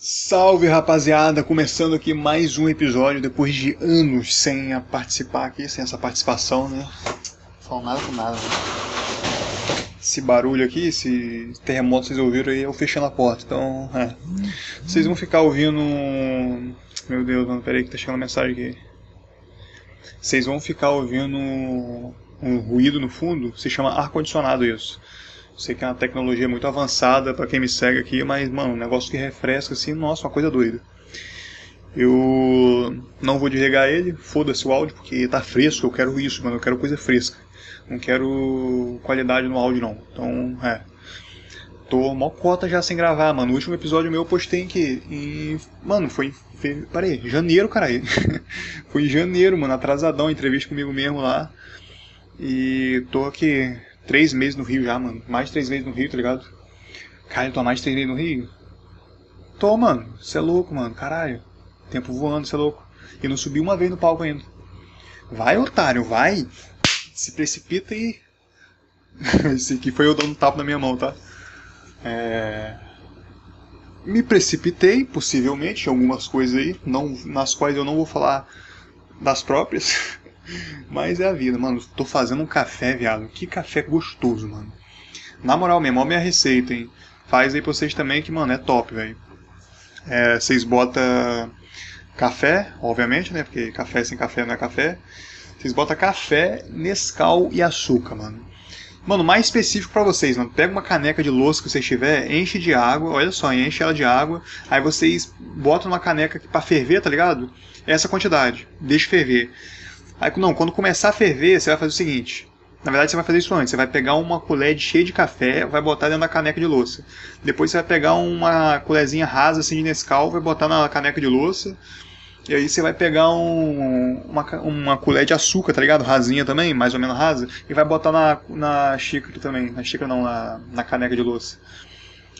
Salve rapaziada, começando aqui mais um episódio depois de anos sem a participar aqui, sem essa participação, né? Não nada com nada, né? Esse barulho aqui, esse terremoto vocês ouviram aí, eu fechando a porta, então, é. Vocês vão ficar ouvindo. Meu Deus, mano, peraí que tá chegando mensagem aqui. Vocês vão ficar ouvindo um ruído no fundo, se chama ar-condicionado isso. Sei que é uma tecnologia muito avançada para quem me segue aqui, mas, mano, um negócio que refresca assim, nossa, uma coisa doida. Eu não vou desligar ele, foda-se o áudio, porque tá fresco, eu quero isso, mano, eu quero coisa fresca. Não quero qualidade no áudio, não. Então, é. Tô mó cota já sem gravar, mano. O último episódio meu eu postei em que? Em. Mano, foi em. Peraí, janeiro, caralho. foi em janeiro, mano, atrasadão, entrevista comigo mesmo lá. E tô aqui três meses no Rio já, mano. Mais de três meses no Rio, tá ligado? Cara, eu tô mais de três meses no Rio? Tô, mano. Você é louco, mano. Caralho. Tempo voando, você é louco. E não subi uma vez no palco ainda. Vai, otário, vai. Se precipita e. Esse aqui foi eu dando um tapa na minha mão, tá? É... Me precipitei, possivelmente, em algumas coisas aí, não, nas quais eu não vou falar das próprias. Mas é a vida, mano. Tô fazendo um café, viado. Que café gostoso, mano. Na moral mesmo, ó minha receita, hein. Faz aí pra vocês também que, mano, é top, velho. É, vocês botam café, obviamente, né? Porque café sem café não é café. Vocês botam café, Nescau e açúcar, mano. Mano, mais específico para vocês, mano. Pega uma caneca de louça que vocês tiver, enche de água, olha só, enche ela de água. Aí vocês botam uma caneca para ferver, tá ligado? Essa quantidade. Deixa ferver. Aí, não, quando começar a ferver, você vai fazer o seguinte. Na verdade, você vai fazer isso antes. Você vai pegar uma colher cheia de café, vai botar dentro da caneca de louça. Depois você vai pegar uma colherzinha rasa assim de Nescau, vai botar na caneca de louça. E aí você vai pegar um, uma, uma colher de açúcar, tá ligado? Rasinha também, mais ou menos rasa. E vai botar na, na xícara também. Na xícara não, na, na caneca de louça.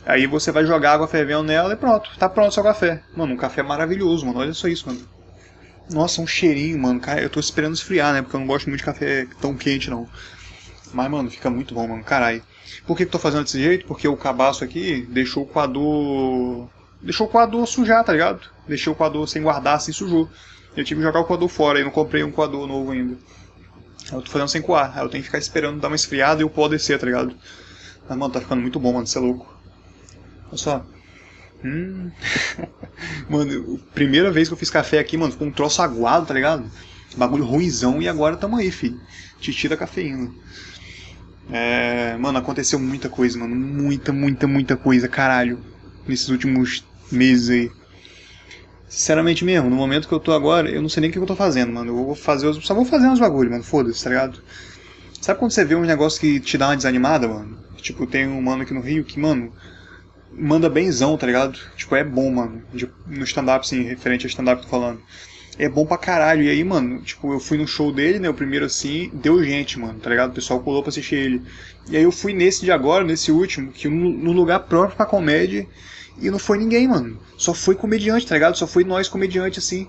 Aí você vai jogar água fervendo nela e pronto. Tá pronto seu café. Mano, um café maravilhoso, mano. Olha só isso, mano. Nossa, um cheirinho, mano. Cara, eu tô esperando esfriar, né? Porque eu não gosto muito de café tão quente, não. Mas, mano, fica muito bom, mano. Caralho. Por que, que tô fazendo desse jeito? Porque o cabaço aqui deixou o coador. Deixou o coador sujar, tá ligado? Deixou o coador sem guardar, assim sujou. Eu tive que jogar o coador fora e não comprei um coador novo ainda. Eu tô fazendo sem coar. Aí eu tenho que ficar esperando dar uma esfriada e o pó descer, tá ligado? Mas, mano, tá ficando muito bom, mano. Você é louco. Olha só. Hum. mano, primeira vez que eu fiz café aqui, mano, ficou um troço aguado, tá ligado? Bagulho ruizão e agora tamo aí, filho. Titi da cafeína. É, mano, aconteceu muita coisa, mano. Muita, muita, muita coisa, caralho. Nesses últimos meses aí. Sinceramente mesmo, no momento que eu tô agora, eu não sei nem o que eu tô fazendo, mano. Eu vou fazer os. Só vou fazer uns bagulho, mano. Foda-se, tá ligado? Sabe quando você vê um negócio que te dá uma desanimada, mano? Tipo, tem um mano aqui no Rio que, mano, manda benzão, tá ligado? Tipo, é bom, mano. De, no stand-up, assim, referente ao stand-up tô falando. É bom pra caralho. E aí, mano, tipo, eu fui no show dele, né? O primeiro assim, deu gente, mano, tá ligado? O pessoal colou pra assistir ele. E aí eu fui nesse de agora, nesse último, que no, no lugar próprio pra comédia. E não foi ninguém, mano. Só foi comediante, tá ligado? Só foi nós comediante, assim.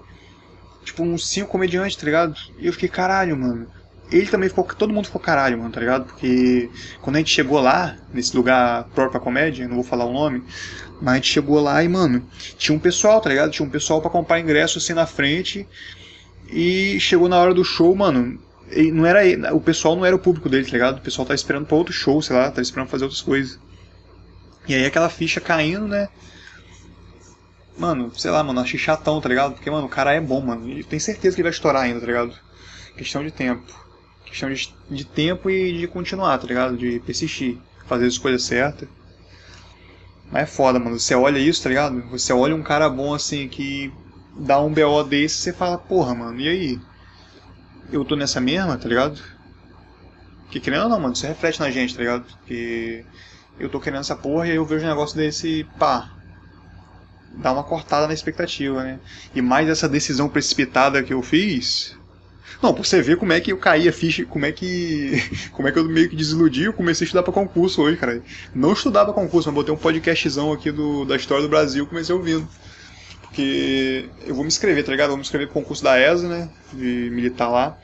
Tipo, uns cinco comediantes, tá ligado? E eu fiquei, caralho, mano ele também ficou. Todo mundo ficou caralho, mano, tá ligado? Porque quando a gente chegou lá, nesse lugar próprio pra comédia, não vou falar o nome, mas a gente chegou lá e, mano, tinha um pessoal, tá ligado? Tinha um pessoal para comprar ingresso assim na frente. E chegou na hora do show, mano. Não era o pessoal não era o público dele, tá ligado? O pessoal tá esperando pra outro show, sei lá, tá esperando fazer outras coisas. E aí aquela ficha caindo, né? Mano, sei lá, mano, achei chatão, tá ligado? Porque, mano, o cara é bom, mano. E tem certeza que ele vai estourar ainda, tá ligado? Questão de tempo. Questão de, de tempo e de continuar, tá ligado? De persistir, fazer as coisas certas. Mas é foda, mano. Você olha isso, tá ligado? Você olha um cara bom assim que dá um BO desse você fala, porra, mano, e aí? Eu tô nessa mesma, tá ligado? Que querendo ou não, mano, isso reflete na gente, tá ligado? Que eu tô querendo essa porra e aí eu vejo um negócio desse, pá. Dá uma cortada na expectativa, né? E mais essa decisão precipitada que eu fiz, não, pra você ver como é que eu caí a ficha, como é que. Como é que eu meio que desiludi, eu comecei a estudar pra concurso hoje, cara. Não estudava concurso, mas botei um podcastzão aqui do, da história do Brasil comecei ouvindo. Porque eu vou me inscrever, tá ligado? vou me inscrever pro concurso da ESA, né? De militar lá.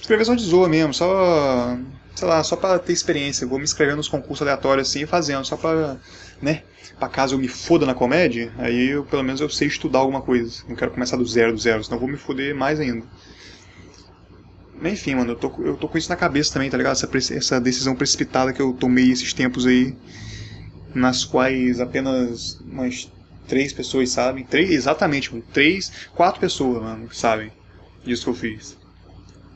Escrever só de zoa mesmo, só. Sei lá, só pra ter experiência. Eu vou me inscrever nos concursos aleatórios assim e fazendo, só pra né? Pra caso eu me foda na comédia, aí eu, pelo menos eu sei estudar alguma coisa. Não quero começar do zero, do zero, senão eu vou me foder mais ainda. Enfim, mano, eu tô, eu tô com isso na cabeça também, tá ligado? Essa, essa decisão precipitada que eu tomei esses tempos aí, nas quais apenas umas três pessoas sabem. Três, exatamente, mano. Três, quatro pessoas, mano, sabem disso que eu fiz.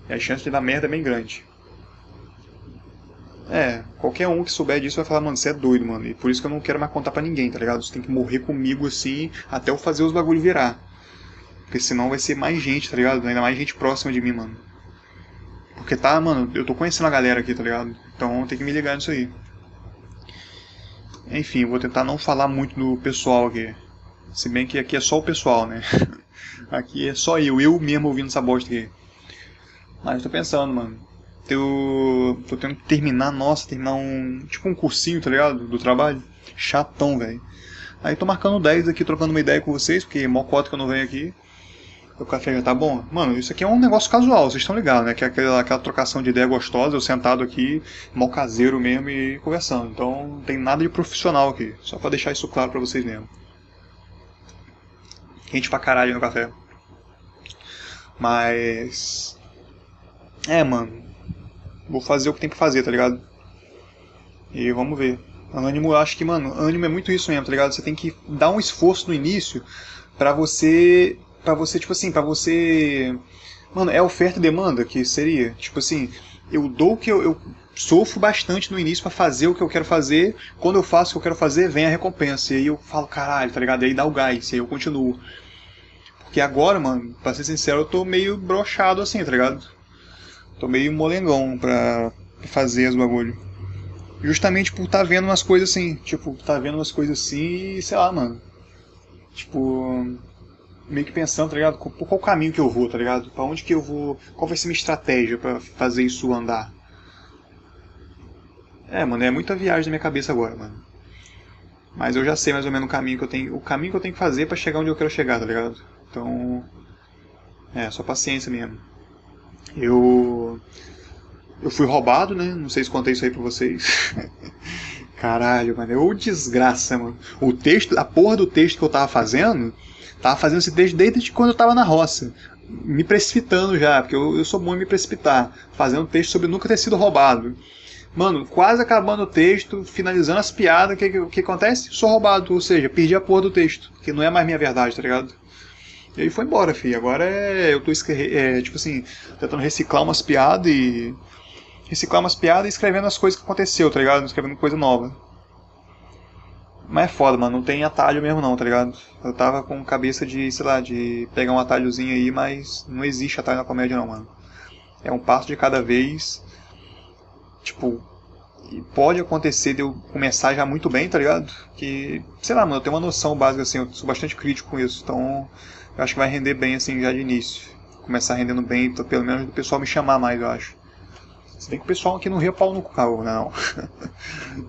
E a chance de dar merda é bem grande. É, qualquer um que souber disso vai falar, mano, você é doido, mano. E por isso que eu não quero mais contar pra ninguém, tá ligado? Você tem que morrer comigo assim até eu fazer os bagulho virar. Porque senão vai ser mais gente, tá ligado? Ainda mais gente próxima de mim, mano. Porque tá, mano, eu tô conhecendo a galera aqui, tá ligado? Então tem que me ligar nisso aí. Enfim, vou tentar não falar muito do pessoal aqui. Se bem que aqui é só o pessoal, né? aqui é só eu, eu mesmo ouvindo essa bosta aqui. Mas tô pensando, mano. Eu tô tendo que terminar, nossa, terminar um. Tipo um cursinho, tá ligado? Do trabalho. Chatão, velho. Aí tô marcando 10 aqui, trocando uma ideia com vocês, porque mó cota que eu não venho aqui. O café já tá bom? Mano, isso aqui é um negócio casual, vocês estão ligados, né? Que é aquela, aquela trocação de ideia gostosa, eu sentado aqui, mó caseiro mesmo e conversando. Então não tem nada de profissional aqui, só pra deixar isso claro pra vocês mesmo. Quente pra caralho no café. Mas. É, mano. Vou fazer o que tem que fazer, tá ligado? E vamos ver. Ânimo, eu acho que, mano, ânimo é muito isso mesmo, tá ligado? Você tem que dar um esforço no início para você. Para você, tipo assim, para você. Mano, é oferta e demanda que seria. Tipo assim, eu dou o que eu, eu sofro bastante no início para fazer o que eu quero fazer. Quando eu faço o que eu quero fazer, vem a recompensa. E aí eu falo, caralho, tá ligado? E aí dá o gás, e aí eu continuo. Porque agora, mano, pra ser sincero, eu tô meio brochado assim, tá ligado? Tô meio molengão pra fazer os bagulho. Justamente por tá vendo umas coisas assim, tipo, tá vendo umas coisas assim e sei lá, mano. Tipo, meio que pensando, tá ligado? Qual, qual caminho que eu vou, tá ligado? Pra onde que eu vou. Qual vai ser minha estratégia para fazer isso andar? É, mano, é muita viagem na minha cabeça agora, mano. Mas eu já sei mais ou menos o caminho que eu tenho, o caminho que eu tenho que fazer para chegar onde eu quero chegar, tá ligado? Então, é, só paciência mesmo. Eu. Eu fui roubado, né? Não sei se contei isso aí pra vocês. Caralho, mano. Ô desgraça, mano. O texto, a porra do texto que eu tava fazendo, tava fazendo esse texto desde quando eu tava na roça. Me precipitando já, porque eu, eu sou bom em me precipitar. Fazendo um texto sobre nunca ter sido roubado. Mano, quase acabando o texto, finalizando as piadas, o que, que, que acontece? Sou roubado, ou seja, perdi a porra do texto. Que não é mais minha verdade, tá ligado? E aí foi embora, filho. Agora é, eu tô, é, tipo assim, tentando reciclar umas piadas e. Reciclar umas piadas e escrevendo as coisas que aconteceu, tá ligado? Escrevendo coisa nova. Mas é foda, mano. Não tem atalho mesmo não, tá ligado? Eu tava com cabeça de, sei lá, de pegar um atalhozinho aí, mas não existe atalho na comédia não, mano. É um passo de cada vez. Tipo, pode acontecer de eu começar já muito bem, tá ligado? Que, sei lá, mano, eu tenho uma noção básica assim, eu sou bastante crítico com isso. Então, eu acho que vai render bem assim já de início. Começar rendendo bem, pelo menos do pessoal me chamar mais, eu acho. Se bem que o pessoal aqui não ria pau no carro, não.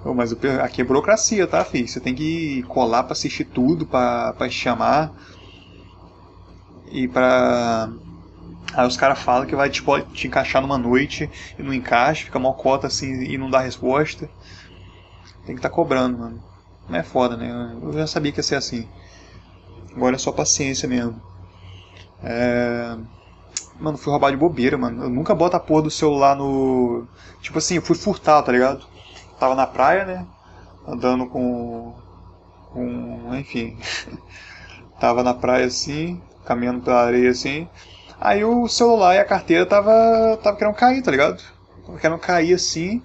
Mas aqui é burocracia, tá, filho? Você tem que colar pra assistir tudo, pra, pra chamar. E pra. Aí os caras falam que vai tipo, te encaixar numa noite e não encaixa, fica mal cota assim e não dá resposta. Tem que estar tá cobrando, mano. Não é foda, né? Eu já sabia que ia ser assim. Agora é só paciência mesmo. É... Mano, fui roubar de bobeira, mano. Eu nunca boto a porra do celular no. Tipo assim, eu fui furtar, tá ligado? Tava na praia, né? Andando com. com. enfim. tava na praia assim, caminhando pela areia assim. Aí o celular e a carteira tava. tava querendo cair, tá ligado? Tava querendo cair assim.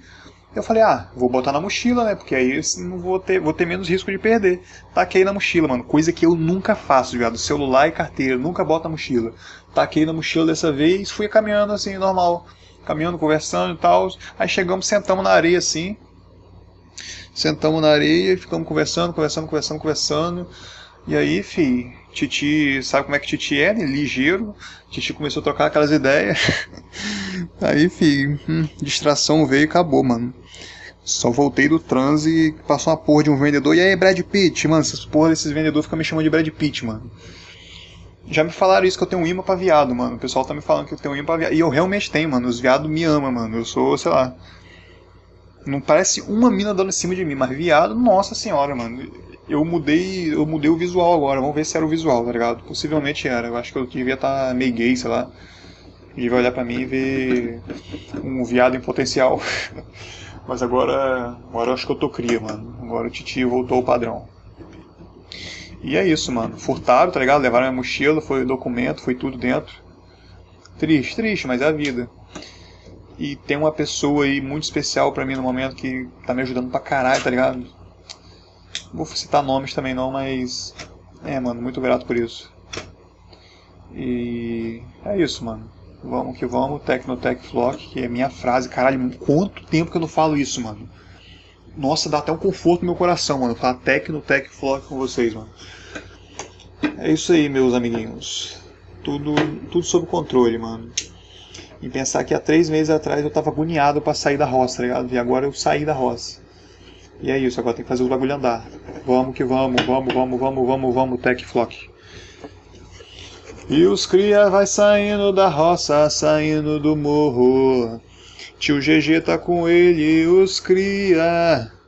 Eu falei, ah, vou botar na mochila, né? Porque aí não vou ter, vou ter menos risco de perder. Taquei na mochila, mano. Coisa que eu nunca faço, ligado? Celular e carteira, nunca boto na mochila. Taquei na mochila dessa vez, fui caminhando assim, normal. Caminhando, conversando e tal. Aí chegamos, sentamos na areia assim. Sentamos na areia e ficamos conversando, conversando, conversando, conversando. E aí, fi, Titi, sabe como é que Titi é, né? Ligeiro. Titi começou a trocar aquelas ideias. aí, fi, hum, distração veio e acabou, mano. Só voltei do transe e passou uma porra de um vendedor. E aí, Brad Pitt? Mano, essas porra desses vendedores ficam me chamando de Brad Pitt, mano. Já me falaram isso que eu tenho um imã pra viado, mano. O pessoal tá me falando que eu tenho um imã pra viado. E eu realmente tenho, mano. Os viados me amam, mano. Eu sou, sei lá. Não parece uma mina dando em cima de mim, mas viado, nossa senhora, mano. Eu mudei, eu mudei o visual agora. Vamos ver se era o visual, tá ligado? Possivelmente era. Eu acho que eu devia estar tá meio gay, sei lá. Devia olhar pra mim e ver um viado em potencial. mas agora, agora eu acho que eu tô cria, mano. Agora o Titi voltou ao padrão. E é isso, mano. Furtaram, tá ligado? Levaram minha mochila, foi documento, foi tudo dentro. Triste, triste, mas é a vida. E tem uma pessoa aí muito especial para mim no momento que tá me ajudando pra caralho, tá ligado? Vou citar nomes também não, mas. É, mano, muito grato por isso. E. É isso, mano. Vamos que vamos, Tecnotech Flock, que é minha frase. Caralho, quanto tempo que eu não falo isso, mano. Nossa, dá até um conforto no meu coração, mano. Falar Tecnotech Flock com vocês, mano. É isso aí, meus amiguinhos. Tudo, tudo sob controle, mano. E pensar que há três meses atrás eu tava agoniado para sair da roça, tá ligado? E agora eu saí da roça. E é isso, agora tem que fazer os bagulho andar. Vamos que vamos, vamos, vamos, vamos, vamos, vamos, Tech Flock. E os cria vai saindo da roça, saindo do morro. Tio GG tá com ele, os cria.